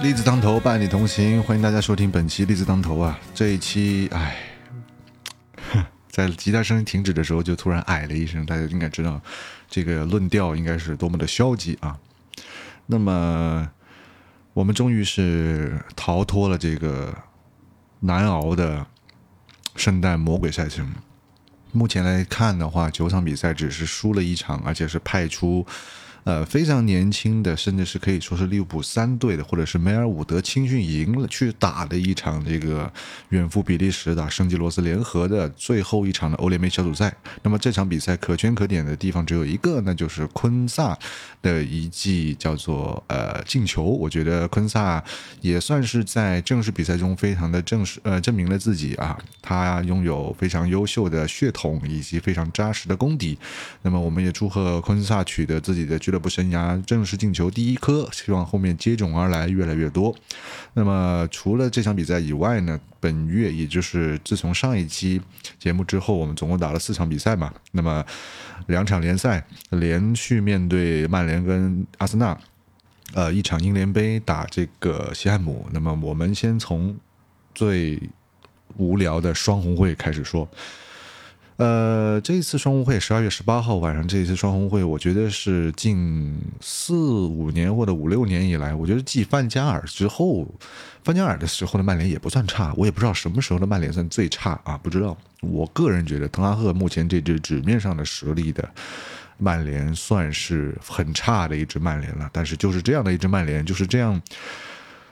栗子当头，伴你同行，欢迎大家收听本期栗子当头啊！这一期，哎，在吉他声音停止的时候就突然哎了一声，大家应该知道这个论调应该是多么的消极啊。那么，我们终于是逃脱了这个难熬的圣诞魔鬼赛程。目前来看的话，九场比赛只是输了一场，而且是派出。呃，非常年轻的，甚至是可以说是利物浦三队的，或者是梅尔伍德青训营去打的一场这个远赴比利时打圣吉罗斯联合的最后一场的欧联杯小组赛。那么这场比赛可圈可点的地方只有一个，那就是昆萨的一记叫做呃进球。我觉得昆萨也算是在正式比赛中非常的正式呃证明了自己啊，他拥有非常优秀的血统以及非常扎实的功底。那么我们也祝贺昆萨取得自己的俱乐部生涯正式进球第一颗，希望后面接踵而来越来越多。那么除了这场比赛以外呢，本月也就是自从上一期节目之后，我们总共打了四场比赛嘛。那么两场联赛连续面对曼联跟阿森纳，呃，一场英联杯打这个西汉姆。那么我们先从最无聊的双红会开始说。呃，这一次双红会十二月十八号晚上，这一次双红会，我觉得是近四五年或者五六年以来，我觉得继范加尔之后，范加尔的时候的曼联也不算差，我也不知道什么时候的曼联算最差啊，不知道。我个人觉得，滕哈赫目前这支纸面上的实力的曼联算是很差的一支曼联了，但是就是这样的一支曼联，就是这样。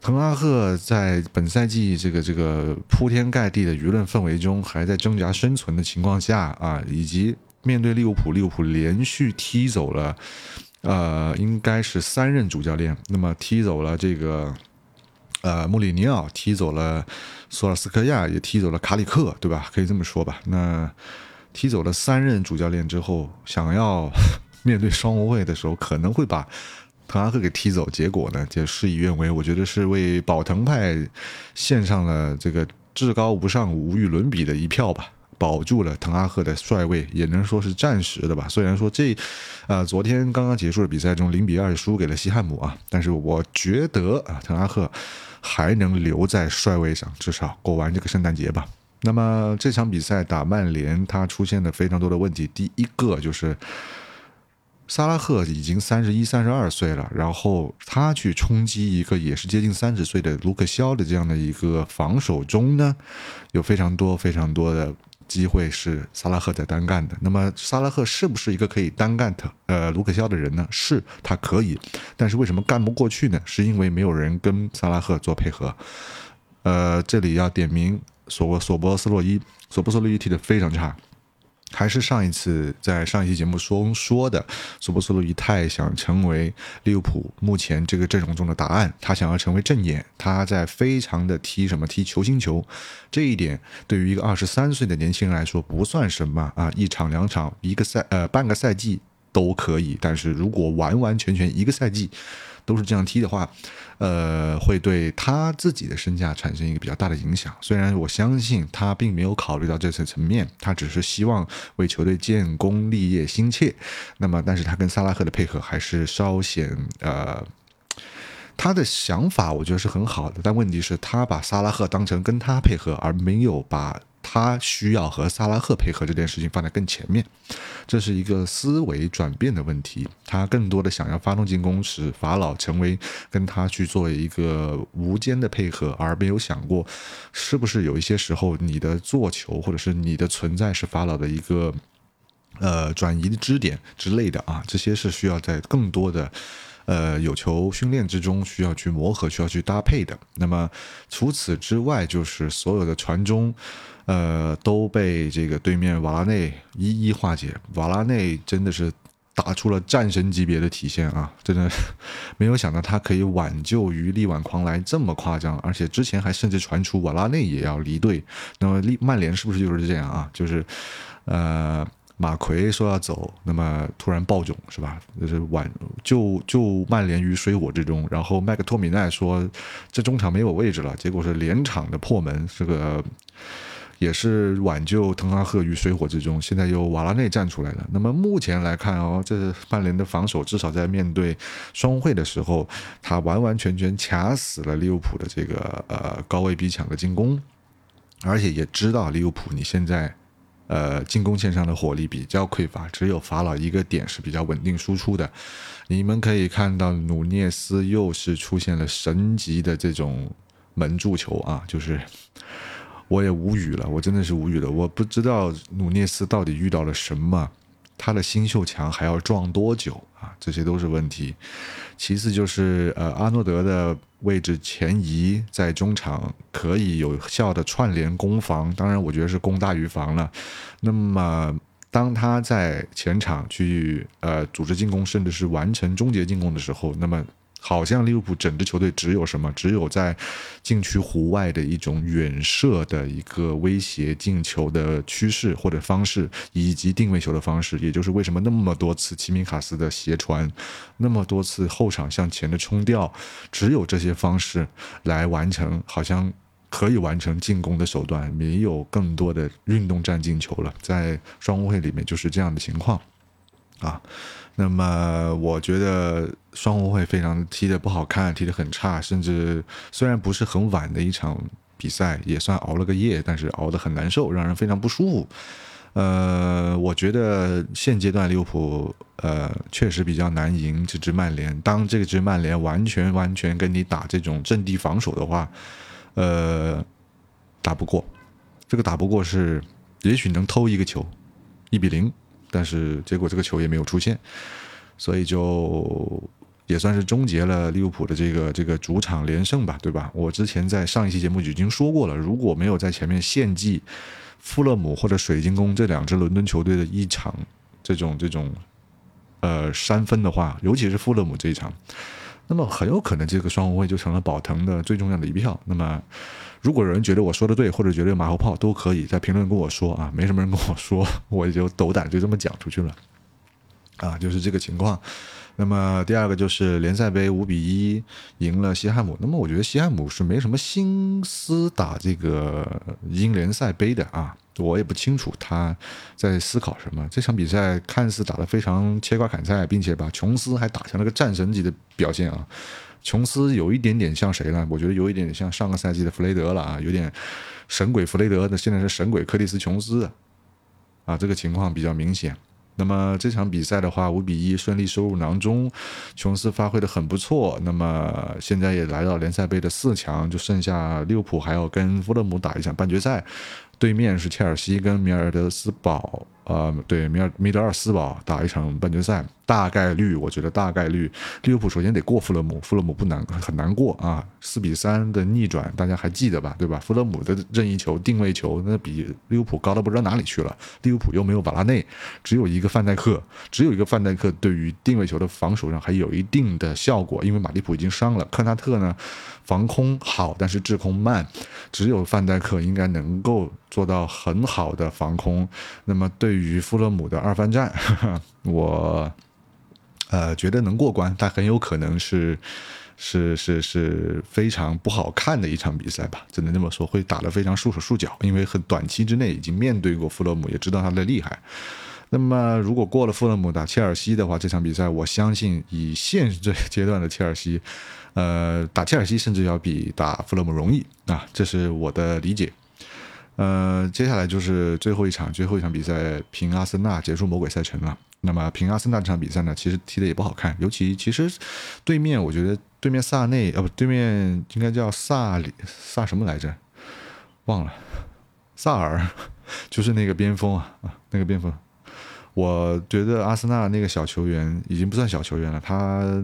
滕哈赫在本赛季这个这个铺天盖地的舆论氛围中，还在挣扎生存的情况下啊，以及面对利物浦，利物浦连续踢走了，呃，应该是三任主教练，那么踢走了这个，呃，穆里尼奥，踢走了索尔斯克亚，也踢走了卡里克，对吧？可以这么说吧。那踢走了三任主教练之后，想要 面对双红会的时候，可能会把。滕哈赫给踢走，结果呢就事与愿违。我觉得是为保滕派献上了这个至高无上、无与伦比的一票吧，保住了滕哈赫的帅位，也能说是暂时的吧。虽然说这，呃，昨天刚刚结束的比赛中零比二输给了西汉姆啊，但是我觉得啊，滕哈赫还能留在帅位上，至少过完这个圣诞节吧。那么这场比赛打曼联，他出现了非常多的问题，第一个就是。萨拉赫已经三十一、三十二岁了，然后他去冲击一个也是接近三十岁的卢克肖的这样的一个防守中呢，有非常多、非常多的机会是萨拉赫在单干的。那么萨拉赫是不是一个可以单干的呃卢克肖的人呢？是，他可以，但是为什么干不过去呢？是因为没有人跟萨拉赫做配合。呃，这里要点名索索博斯洛伊，索博斯洛伊踢得非常差。还是上一次在上一期节目中说的，索波斯洛伊太想成为利物浦目前这个阵容中的答案，他想要成为正眼，他在非常的踢什么踢球星球，这一点对于一个二十三岁的年轻人来说不算什么啊，一场两场一个赛呃半个赛季都可以，但是如果完完全全一个赛季。都是这样踢的话，呃，会对他自己的身价产生一个比较大的影响。虽然我相信他并没有考虑到这层层面，他只是希望为球队建功立业心切。那么，但是他跟萨拉赫的配合还是稍显呃，他的想法我觉得是很好的，但问题是，他把萨拉赫当成跟他配合，而没有把。他需要和萨拉赫配合这件事情放在更前面，这是一个思维转变的问题。他更多的想要发动进攻，使法老成为跟他去做一个无间的配合，而没有想过是不是有一些时候你的做球或者是你的存在是法老的一个呃转移的支点之类的啊，这些是需要在更多的。呃，有球训练之中需要去磨合，需要去搭配的。那么除此之外，就是所有的传中，呃，都被这个对面瓦拉内一一化解。瓦拉内真的是打出了战神级别的体现啊！真的没有想到他可以挽救于力挽狂澜这么夸张，而且之前还甚至传出瓦拉内也要离队。那么利曼联是不是就是这样啊？就是呃。马奎说要走，那么突然爆囧是吧？就是挽救救曼联于水火之中。然后麦克托米奈说这中场没有位置了，结果是连场的破门，这个也是挽救滕哈赫于水火之中。现在由瓦拉内站出来了。那么目前来看哦，这曼联的防守至少在面对双汇的时候，他完完全全卡死了利物浦的这个呃高位逼抢的进攻，而且也知道利物浦你现在。呃，进攻线上的火力比较匮乏，只有法老一个点是比较稳定输出的。你们可以看到，努涅斯又是出现了神级的这种门柱球啊，就是我也无语了，我真的是无语了，我不知道努涅斯到底遇到了什么。他的新秀墙还要撞多久啊？这些都是问题。其次就是呃，阿诺德的位置前移，在中场可以有效的串联攻防，当然我觉得是攻大于防了。那么当他在前场去呃组织进攻，甚至是完成终结进攻的时候，那么。好像利物浦整支球队只有什么？只有在禁区弧外的一种远射的一个威胁进球的趋势或者方式，以及定位球的方式。也就是为什么那么多次齐米卡斯的斜传，那么多次后场向前的冲吊，只有这些方式来完成，好像可以完成进攻的手段，没有更多的运动战进球了。在双红会里面就是这样的情况，啊。那么我觉得双红会非常踢得不好看，踢得很差，甚至虽然不是很晚的一场比赛，也算熬了个夜，但是熬得很难受，让人非常不舒服。呃，我觉得现阶段利物浦呃确实比较难赢这支曼联。当这支曼联完全完全跟你打这种阵地防守的话，呃，打不过。这个打不过是也许能偷一个球，一比零。但是结果这个球也没有出现，所以就也算是终结了利物浦的这个这个主场连胜吧，对吧？我之前在上一期节目已经说过了，如果没有在前面献祭富勒姆或者水晶宫这两支伦敦球队的一场这种这种呃三分的话，尤其是富勒姆这一场，那么很有可能这个双红会就成了保腾的最重要的一票。那么。如果有人觉得我说的对，或者觉得马后炮，都可以在评论跟我说啊。没什么人跟我说，我也就斗胆就这么讲出去了，啊，就是这个情况。那么第二个就是联赛杯五比一赢了西汉姆。那么我觉得西汉姆是没什么心思打这个英联赛杯的啊，我也不清楚他在思考什么。这场比赛看似打得非常切瓜砍菜，并且把琼斯还打成了个战神级的表现啊。琼斯有一点点像谁呢？我觉得有一点点像上个赛季的弗雷德了啊，有点神鬼弗雷德，那现在是神鬼克里斯琼斯，啊，这个情况比较明显。那么这场比赛的话，五比一顺利收入囊中，琼斯发挥的很不错。那么现在也来到联赛杯的四强，就剩下利物浦还要跟富勒姆打一场半决赛，对面是切尔西跟米尔德斯堡。呃，对米尔米德尔斯堡打一场半决赛，大概率，我觉得大概率，利物浦首先得过富勒姆，富勒姆不难，很难过啊，四比三的逆转，大家还记得吧？对吧？富勒姆的任意球、定位球，那比利物浦高到不知道哪里去了。利物浦又没有瓦拉内，只有一个范戴克，只有一个范戴克，对于定位球的防守上还有一定的效果，因为马利普已经伤了。科纳特呢，防空好，但是制空慢，只有范戴克应该能够做到很好的防空。那么对于富勒姆的二番战，我呃觉得能过关，但很有可能是是是是非常不好看的一场比赛吧，只能这么说，会打得非常束手束脚，因为很短期之内已经面对过富勒姆，也知道他的厉害。那么如果过了富勒姆打切尔西的话，这场比赛我相信以现这阶段的切尔西，呃打切尔西甚至要比打富勒姆容易啊，这是我的理解。呃，接下来就是最后一场，最后一场比赛，平阿森纳结束魔鬼赛程了。那么平阿森纳这场比赛呢，其实踢的也不好看，尤其其实对面，我觉得对面萨内，呃不，对面应该叫萨里萨什么来着？忘了，萨尔，就是那个边锋啊啊，那个边锋。我觉得阿森纳那个小球员已经不算小球员了，他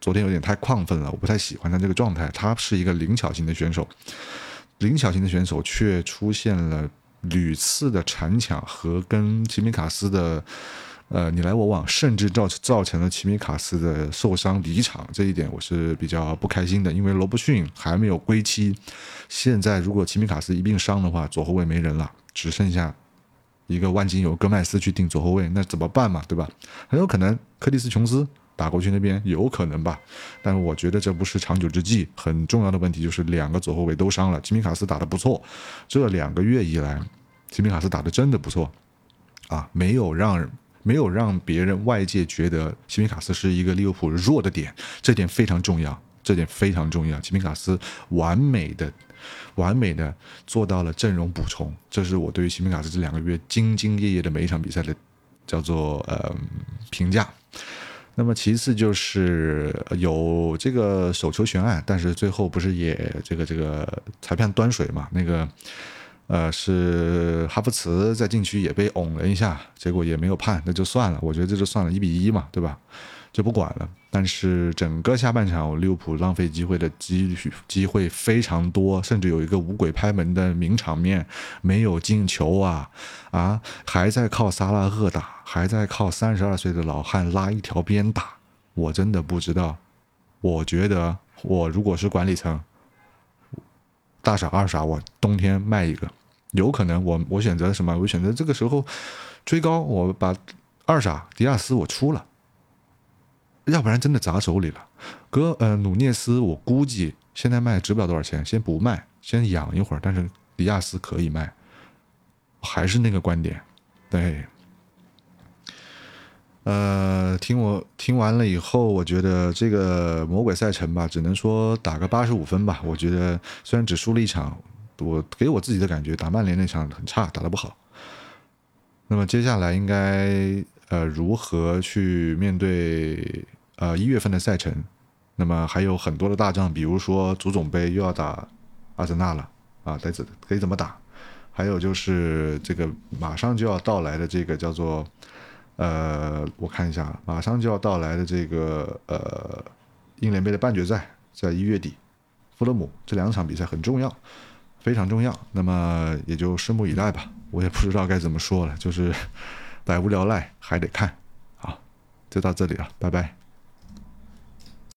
昨天有点太亢奋了，我不太喜欢他这个状态。他是一个灵巧型的选手。灵巧型的选手却出现了屡次的铲抢和跟齐米卡斯的呃你来我往，甚至造造成了齐米卡斯的受伤离场，这一点我是比较不开心的。因为罗布逊还没有归期，现在如果齐米卡斯一并伤的话，左后卫没人了，只剩下一个万金油戈麦斯去顶左后卫，那怎么办嘛？对吧？很有可能克里斯琼斯。打过去那边有可能吧，但是我觉得这不是长久之计。很重要的问题就是两个左后卫都伤了。吉米卡斯打得不错，这两个月以来吉米卡斯打的真的不错啊，没有让没有让别人外界觉得吉米卡斯是一个利物浦弱的点，这点非常重要，这点非常重要。吉米卡斯完美的、完美的做到了阵容补充，这是我对于吉米卡斯这两个月兢兢业业的每一场比赛的叫做呃评价。那么其次就是有这个手球悬案，但是最后不是也这个这个裁判端水嘛？那个呃是哈弗茨在禁区也被拱了一下，结果也没有判，那就算了。我觉得这就算了，一比一嘛，对吧？就不管了。但是整个下半场，利物浦浪费机会的机机会非常多，甚至有一个五鬼拍门的名场面没有进球啊啊，还在靠萨拉赫打，还在靠三十二岁的老汉拉一条边打。我真的不知道，我觉得我如果是管理层，大傻二傻，我冬天卖一个，有可能我我选择什么？我选择这个时候追高，我把二傻迪亚斯我出了。要不然真的砸手里了，哥，呃，努涅斯我估计现在卖值不了多少钱，先不卖，先养一会儿。但是迪亚斯可以卖，还是那个观点，对。呃，听我听完了以后，我觉得这个魔鬼赛程吧，只能说打个八十五分吧。我觉得虽然只输了一场，我给我自己的感觉，打曼联那场很差，打得不好。那么接下来应该呃如何去面对？呃，一月份的赛程，那么还有很多的大仗，比如说足总杯又要打阿森纳了啊，得怎可以怎么打？还有就是这个马上就要到来的这个叫做呃，我看一下，马上就要到来的这个呃英联杯的半决赛，在一月底，富勒姆这两场比赛很重要，非常重要。那么也就拭目以待吧，我也不知道该怎么说了，就是 百无聊赖，还得看。好，就到这里了，拜拜。